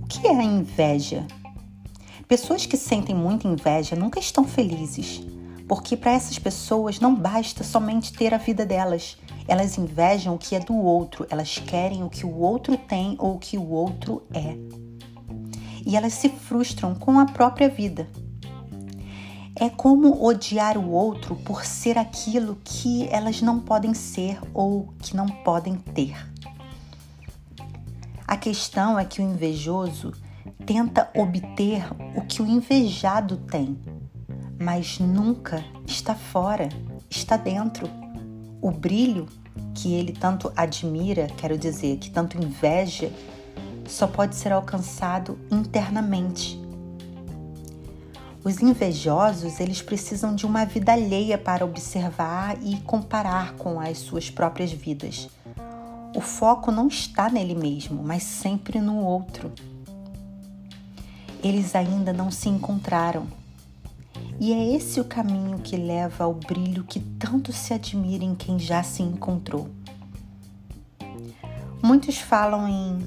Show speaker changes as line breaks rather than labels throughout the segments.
O que é a inveja? Pessoas que sentem muita inveja nunca estão felizes, porque para essas pessoas não basta somente ter a vida delas. Elas invejam o que é do outro, elas querem o que o outro tem ou o que o outro é. E elas se frustram com a própria vida. É como odiar o outro por ser aquilo que elas não podem ser ou que não podem ter. A questão é que o invejoso tenta obter o que o invejado tem, mas nunca está fora, está dentro. O brilho que ele tanto admira, quero dizer, que tanto inveja, só pode ser alcançado internamente os invejosos, eles precisam de uma vida alheia para observar e comparar com as suas próprias vidas. O foco não está nele mesmo, mas sempre no outro. Eles ainda não se encontraram. E é esse o caminho que leva ao brilho que tanto se admira em quem já se encontrou. Muitos falam em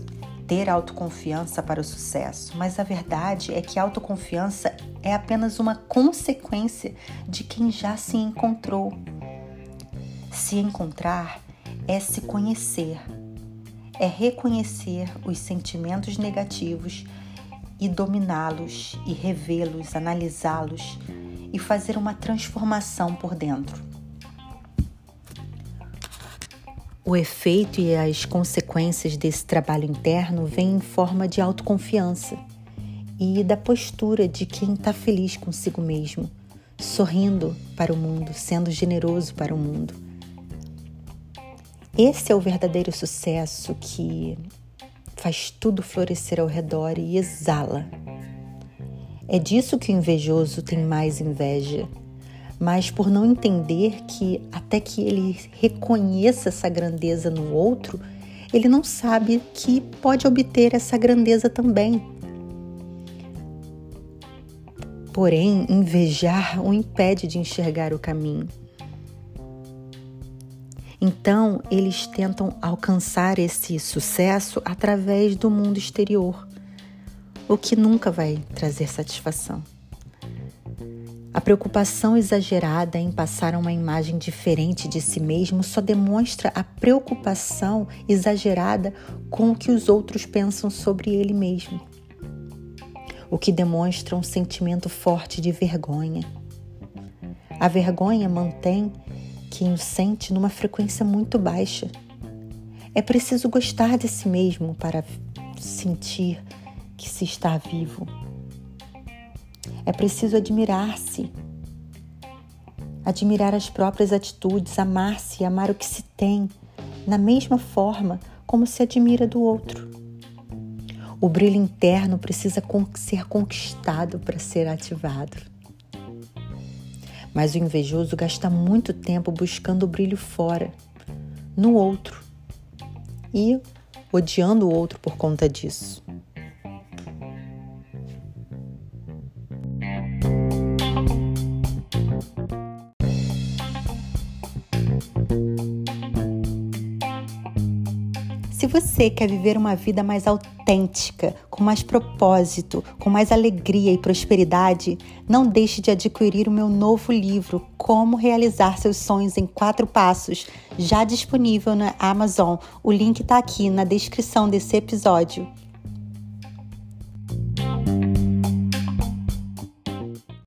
ter autoconfiança para o sucesso, mas a verdade é que a autoconfiança é apenas uma consequência de quem já se encontrou. Se encontrar é se conhecer, é reconhecer os sentimentos negativos e dominá-los e revê-los, analisá-los e fazer uma transformação por dentro. O efeito e as consequências desse trabalho interno vêm em forma de autoconfiança e da postura de quem está feliz consigo mesmo, sorrindo para o mundo, sendo generoso para o mundo. Esse é o verdadeiro sucesso que faz tudo florescer ao redor e exala. É disso que o invejoso tem mais inveja mas por não entender que até que ele reconheça essa grandeza no outro, ele não sabe que pode obter essa grandeza também. Porém, invejar o impede de enxergar o caminho. Então, eles tentam alcançar esse sucesso através do mundo exterior, o que nunca vai trazer satisfação. A preocupação exagerada em passar uma imagem diferente de si mesmo só demonstra a preocupação exagerada com o que os outros pensam sobre ele mesmo, o que demonstra um sentimento forte de vergonha. A vergonha mantém quem o sente numa frequência muito baixa. É preciso gostar de si mesmo para sentir que se está vivo. É preciso admirar-se, admirar as próprias atitudes, amar-se e amar o que se tem, na mesma forma como se admira do outro. O brilho interno precisa ser conquistado para ser ativado. Mas o invejoso gasta muito tempo buscando o brilho fora, no outro, e odiando o outro por conta disso. Se você quer viver uma vida mais autêntica, com mais propósito, com mais alegria e prosperidade, não deixe de adquirir o meu novo livro Como Realizar Seus Sonhos em Quatro Passos, já disponível na Amazon. O link está aqui na descrição desse episódio.